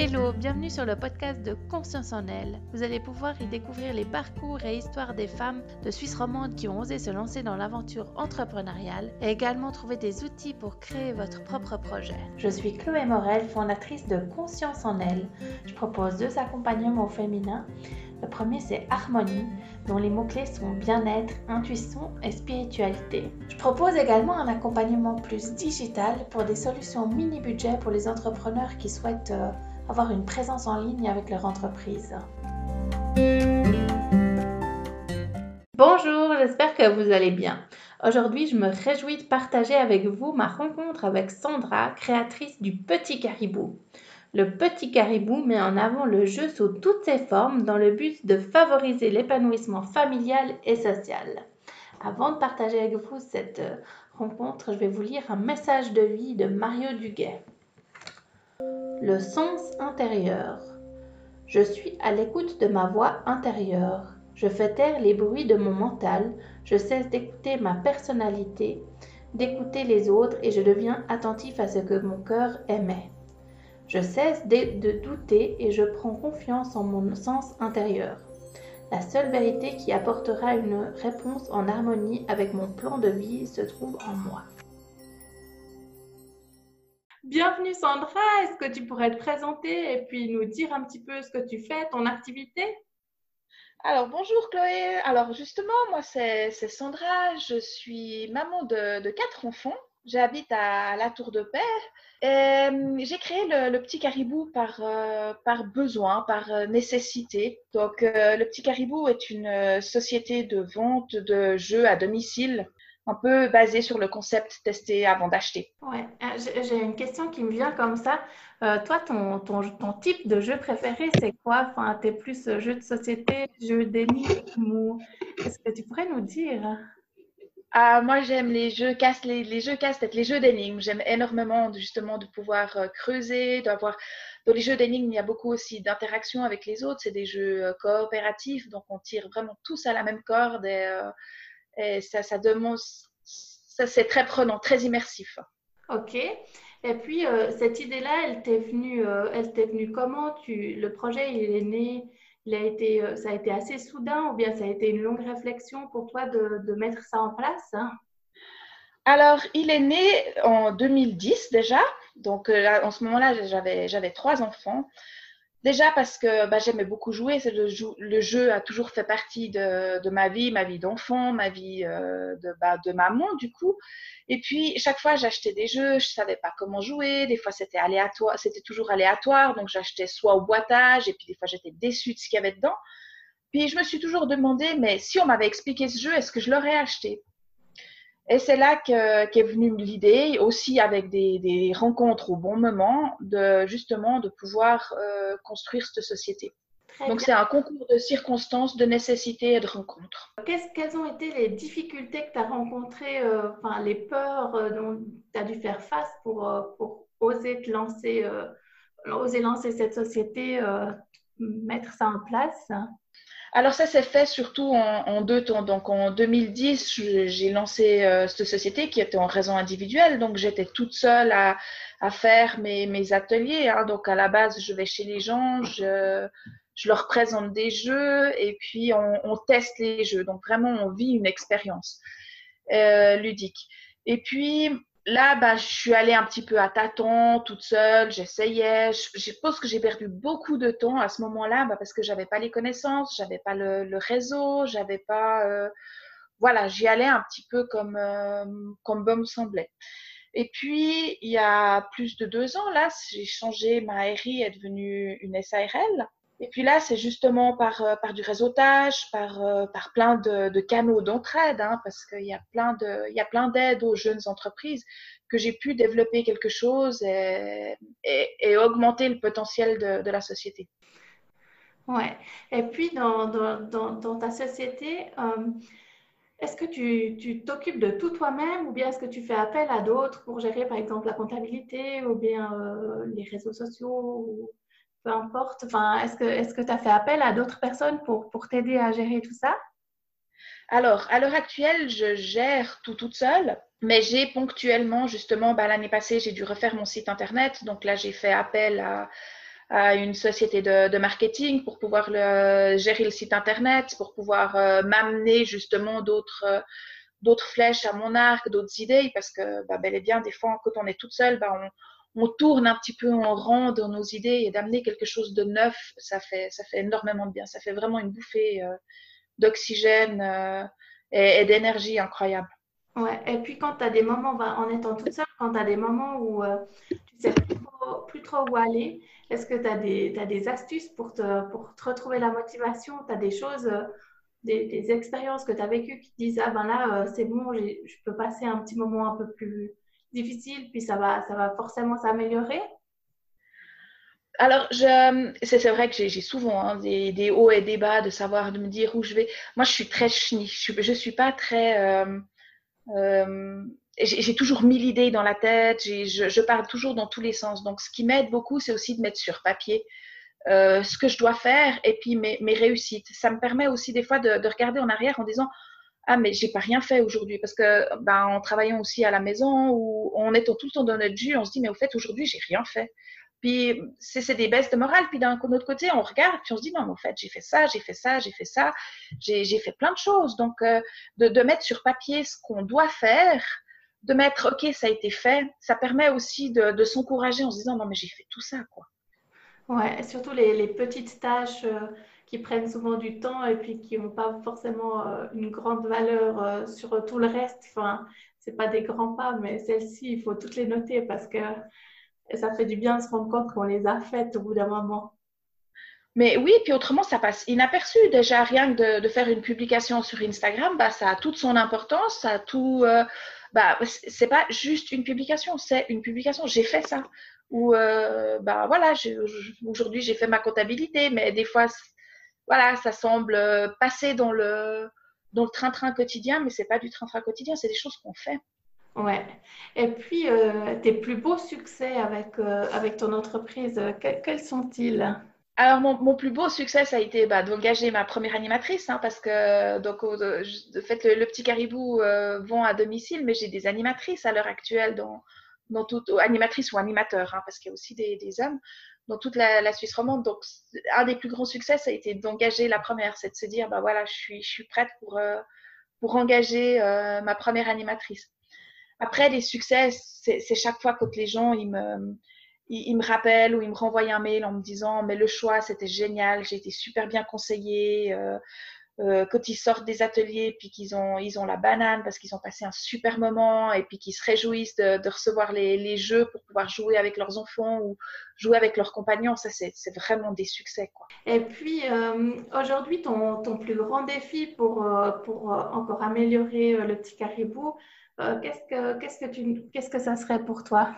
Hello, bienvenue sur le podcast de Conscience en elle. Vous allez pouvoir y découvrir les parcours et histoires des femmes de Suisse romande qui ont osé se lancer dans l'aventure entrepreneuriale et également trouver des outils pour créer votre propre projet. Je suis Chloé Morel, fondatrice de Conscience en elle. Je propose deux accompagnements féminins. Le premier c'est Harmonie, dont les mots-clés sont bien-être, intuition et spiritualité. Je propose également un accompagnement plus digital pour des solutions mini-budget pour les entrepreneurs qui souhaitent euh, avoir une présence en ligne avec leur entreprise. Bonjour, j'espère que vous allez bien. Aujourd'hui, je me réjouis de partager avec vous ma rencontre avec Sandra, créatrice du Petit Caribou. Le Petit Caribou met en avant le jeu sous toutes ses formes dans le but de favoriser l'épanouissement familial et social. Avant de partager avec vous cette rencontre, je vais vous lire un message de vie de Mario Duguet. Le sens intérieur. Je suis à l'écoute de ma voix intérieure. Je fais taire les bruits de mon mental. Je cesse d'écouter ma personnalité, d'écouter les autres et je deviens attentif à ce que mon cœur aimait. Je cesse de, douter et je prends confiance en mon sens intérieur. La seule vérité qui apportera une réponse en harmonie avec mon plan de vie se trouve en moi. Bienvenue Sandra, est-ce que tu pourrais te présenter et puis nous dire un petit peu ce que tu fais, ton activité? Alors, bonjour Chloé. Alors, justement, moi, c'est Sandra. Je suis maman de, quatre enfants. J'habite à la Tour de Paix. J'ai créé le, Petit Caribou par, euh, besoin, par euh, nécessité. Donc, euh, le Petit Caribou est une société de vente de jeux à domicile un peu basé sur le concept testé avant d'acheter. Ouais, euh, j'ai une question qui me vient comme ça. Euh, toi, ton, ton, ton, type de jeu préféré, c'est quoi? Enfin, es plus euh, jeu de société, jeu d'énigmes ou Est-ce que tu pourrais nous dire? Ah, moi, j'aime les jeux casse, les, les jeux casse-tête, les jeux d'énigmes. J'aime énormément justement de pouvoir creuser, d'avoir. Dans les jeux d'énigmes, il y a beaucoup aussi d'interaction avec les autres. C'est des jeux coopératifs, donc on tire vraiment tous à la même corde et et ça, ça demande, ça c'est très prenant, très immersif. Ok. Et puis euh, cette idée-là, elle t'est venue, euh, elle t'est venue comment? Tu, Le projet, il est né, il a été, euh, ça a été assez soudain ou bien ça a été une longue réflexion pour toi de, de mettre ça en place? Hein? Alors, il est né en 2010 déjà. Donc, en ce moment-là, j'avais, j'avais trois enfants. Déjà parce que bah, j'aimais beaucoup jouer, le, le, jeu a toujours fait partie de, ma vie, ma vie d'enfant, ma vie euh, de, bah, de, maman du coup. Et puis chaque fois j'achetais des jeux, je savais pas comment jouer, des fois c'était aléatoire, c'était toujours aléatoire, donc j'achetais soit au boitage et puis des fois j'étais déçue de ce qu'il y avait dedans. Puis je me suis toujours demandé, mais si on m'avait expliqué ce jeu, est-ce que je l'aurais acheté? Et c'est là qu'est venue l'idée, aussi avec des, rencontres au bon moment, de justement de pouvoir euh, construire cette société. Donc c'est un concours de circonstances, de nécessités et de rencontres. quelles ont été les difficultés que tu as rencontrées, euh, enfin les peurs euh, dont tu as dû faire face pour, pour oser te lancer, oser lancer cette société, mettre ça en place? Alors ça s'est fait surtout en, deux temps. Donc en 2010, j'ai lancé euh, cette société qui était en raison individuelle. Donc j'étais toute seule à, faire mes, ateliers. Hein. Donc à la base, je vais chez les gens, je, leur présente des jeux et puis on, teste les jeux. Donc vraiment, on vit une expérience euh, ludique. Et puis là, bah, je suis allée un petit peu à tâtons, toute seule, j'essayais. Je, pense que j'ai perdu beaucoup de temps à ce moment-là bah, parce que j'avais pas les connaissances, j'avais pas le, le réseau, j'avais pas. Euh, voilà, j'y allais un petit peu comme, euh, comme bon me semblait. Et puis, il y a plus de deux ans, là, j'ai changé, ma RI est devenue une SARL. Et puis là, c'est justement par, euh, par du réseautage, par, euh, par plein de, canaux d'entraide, hein, parce qu'il y a plein il y a plein d'aides aux jeunes entreprises que j'ai pu développer quelque chose et, augmenter le potentiel de, la société. Ouais. Et puis dans, dans, ta société, euh, est-ce que tu t'occupes de tout toi-même ou bien est-ce que tu fais appel à d'autres pour gérer par exemple la comptabilité ou bien les réseaux sociaux peu importe. Enfin, est-ce que que tu as fait appel à d'autres personnes pour, pour t'aider à gérer tout ça? Alors, à l'heure actuelle, je gère tout toute seule, mais j'ai ponctuellement, justement, bah, l'année passée, j'ai dû refaire mon site internet. Donc là, j'ai fait appel à, à une société de, de, marketing pour pouvoir gérer le site internet, pour pouvoir euh, m'amener justement d'autres d'autres flèches à mon arc, d'autres idées, parce que bah, bel et bien, des fois, quand on est toute seule, bah, on, on, tourne un petit peu en rond dans nos idées et d'amener quelque chose de neuf, ça fait, ça fait énormément de bien. Ça fait vraiment une bouffée euh, d'oxygène et, et d'énergie incroyable. Ouais, et puis quand tu as des moments, bah, en étant toute seule, quand tu as des moments où euh, tu ne sais plus trop, où aller, est-ce que tu as, des astuces pour te, pour te retrouver la motivation? Tu as des choses, euh, des, des, expériences que tu as vécues qui te disent Ah ben là, euh, c'est bon, je peux passer un petit moment un peu plus difficile, puis ça va, ça va forcément s'améliorer? Alors, c'est vrai que j'ai souvent hein, des, des, hauts et des bas de savoir, de me dire où je vais. Moi, je suis très chenille. Je ne suis, pas très. Euh, j'ai toujours mille idées dans la tête, je, parle toujours dans tous les sens. Donc, ce qui m'aide beaucoup, c'est aussi de mettre sur papier euh, ce que je dois faire et puis mes, mes, réussites. Ça me permet aussi des fois de regarder en arrière en disant ah mais j'ai pas rien fait aujourd'hui parce que ben, en travaillant aussi à la maison ou en étant tout le temps dans notre jus, on se dit mais au fait aujourd'hui j'ai rien fait. Puis c'est des baisses de morale. Puis d'un autre côté, on regarde, puis on se dit non, mais en fait, j'ai fait ça, j'ai fait ça, j'ai fait ça, j'ai fait plein de choses. Donc, euh, de, mettre sur papier ce qu'on doit faire, de mettre ok, ça a été fait, ça permet aussi de, de s'encourager en se disant non, mais j'ai fait tout ça, quoi. Ouais, surtout les, les petites tâches euh, qui prennent souvent du temps et puis qui n'ont pas forcément euh, une grande valeur sur tout le reste. Enfin, c'est pas des grands pas, mais celles-ci, il faut toutes les noter parce que ça fait du bien de se rendre compte qu'on les a faites au bout d'un moment. Mais oui, puis autrement, ça passe inaperçu. Déjà, rien que de, faire une publication sur Instagram, bah, ça a toute son importance, ça a tout. Euh, bah, c'est pas juste une publication, c'est une publication. J'ai fait ça. Ou, euh, bah voilà, aujourd'hui, j'ai fait ma comptabilité, mais des fois, voilà, ça semble passer dans le dans le train-train quotidien, mais c'est pas du train-train quotidien, c'est des choses qu'on fait. Ouais. Et puis, euh, tes plus beaux succès avec, euh, avec ton entreprise, euh, quels sont-ils? Alors, mon, mon, plus beau succès, ça a été bah, d'engager ma première animatrice, hein, parce que donc, de fait, le, petit caribou vont à domicile, mais j'ai des animatrices à l'heure actuelle, dans, dans toute, animatrices ou animateurs, hein, parce qu'il y a aussi des, des, hommes dans toute la, Suisse romande. Donc, un des plus grands succès, ça a été d'engager la première, c'est de se dire, bah voilà, je suis, je prête pour, pour engager ma première animatrice. Après, les succès, c'est chaque fois quand les gens, ils me, ils, me rappellent ou ils me renvoient un mail en me disant, mais le choix, c'était génial, j'ai été super bien conseillée. Euh, euh, quand ils sortent des ateliers, puis qu'ils ont, ils ont la banane parce qu'ils ont passé un super moment et puis qu'ils se réjouissent de, de recevoir les, les, jeux pour pouvoir jouer avec leurs enfants ou jouer avec leurs compagnons, ça c'est vraiment des succès. Quoi. Et puis euh, aujourd'hui, ton, ton, plus grand défi pour, euh, pour encore améliorer le petit caribou, euh, qu'est-ce que qu'est-ce que tu qu'est-ce que ça serait pour toi?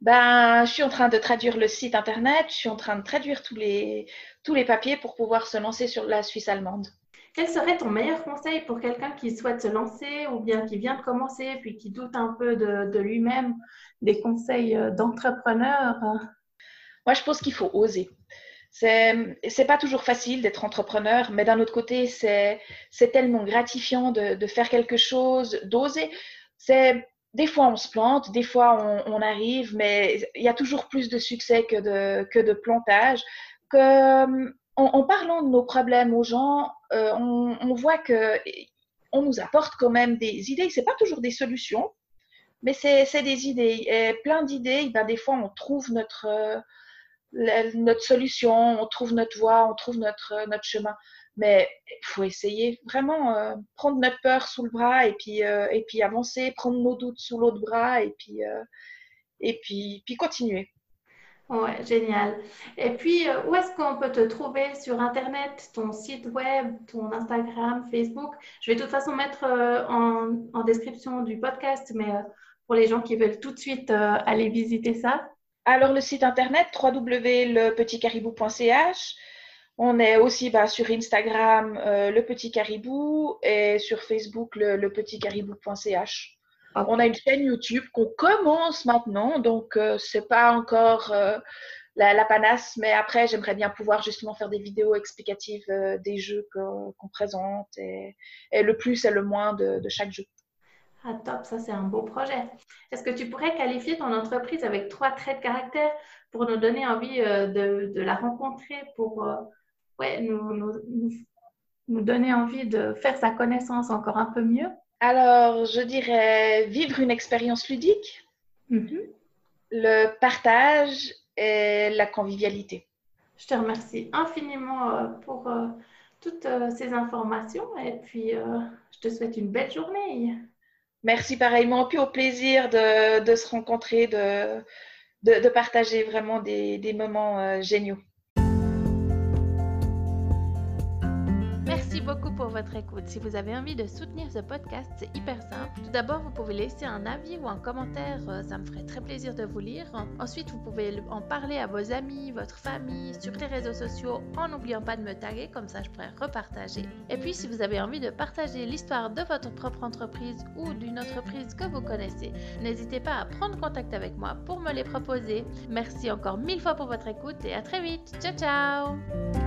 Ben, je suis en train de traduire le site internet, je suis en train de traduire tous les tous les papiers pour pouvoir se lancer sur la Suisse allemande. Quel serait ton meilleur conseil pour quelqu'un qui souhaite se lancer ou bien qui vient de commencer puis qui doute un peu de, lui-même, des conseils euh, d'entrepreneur? Moi, je pense qu'il faut oser. C'est pas toujours facile d'être entrepreneur, mais d'un autre côté, c'est tellement gratifiant de, faire quelque chose, d'oser c'est des fois on se plante, des fois on, arrive, mais il y a toujours plus de succès que de, que de plantage. En, parlant de nos problèmes aux gens, euh, on, voit que on nous apporte quand même des idées. C'est pas toujours des solutions, mais c'est des idées. Plein d'idées, ben, des fois on trouve notre, notre solution, on trouve notre voie, on trouve notre, notre chemin. Mais il faut essayer vraiment euh, prendre notre peur sous le bras et puis, euh, et puis avancer, prendre nos doutes sous l'autre bras et puis, euh, et puis, puis continuer. Ouais, génial. Et puis, euh, où est-ce qu'on peut te trouver sur Internet, ton site web, ton Instagram, Facebook? Je vais de toute façon mettre euh, en, description du podcast, mais euh, pour les gens qui veulent tout de suite aller visiter ça. Alors, le site Internet, www.lepetitcaribou.ch. On est aussi bah, sur Instagram, le petit caribou, et sur Facebook, le, le petit caribou.ch. On a une chaîne YouTube qu'on commence maintenant, donc euh, c'est pas encore euh, la, la, panasse, mais après j'aimerais bien pouvoir justement faire des vidéos explicatives euh, des jeux qu'on qu présente et, et, le plus et le moins de, de chaque jeu. Ah top, ça c'est un beau projet. Est-ce que tu pourrais qualifier ton entreprise avec trois traits de caractère pour nous donner envie euh, de, la rencontrer, pour ouais, nous, nous, donner envie de faire sa connaissance encore un peu mieux? Alors, je dirais vivre une expérience ludique, mm-hmm. le partage et la convivialité. Je te remercie infiniment euh, pour toutes ces informations et puis je te souhaite une belle journée. Merci pareillement, puis au plaisir de, se rencontrer, de, de, partager vraiment des, des moments euh, géniaux. Écoute. Si vous avez envie de soutenir ce podcast, c'est hyper simple. Tout d'abord, vous pouvez laisser un avis ou un commentaire, euh, ça me ferait très plaisir de vous lire. Ensuite, vous pouvez en parler à vos amis, votre famille, sur les réseaux sociaux, en n'oubliant pas de me taguer, comme ça je pourrais repartager. Et puis, si vous avez envie de partager l'histoire de votre propre entreprise ou d'une entreprise que vous connaissez, n'hésitez pas à prendre contact avec moi pour me les proposer. Merci encore mille fois pour votre écoute et à très vite. Ciao ciao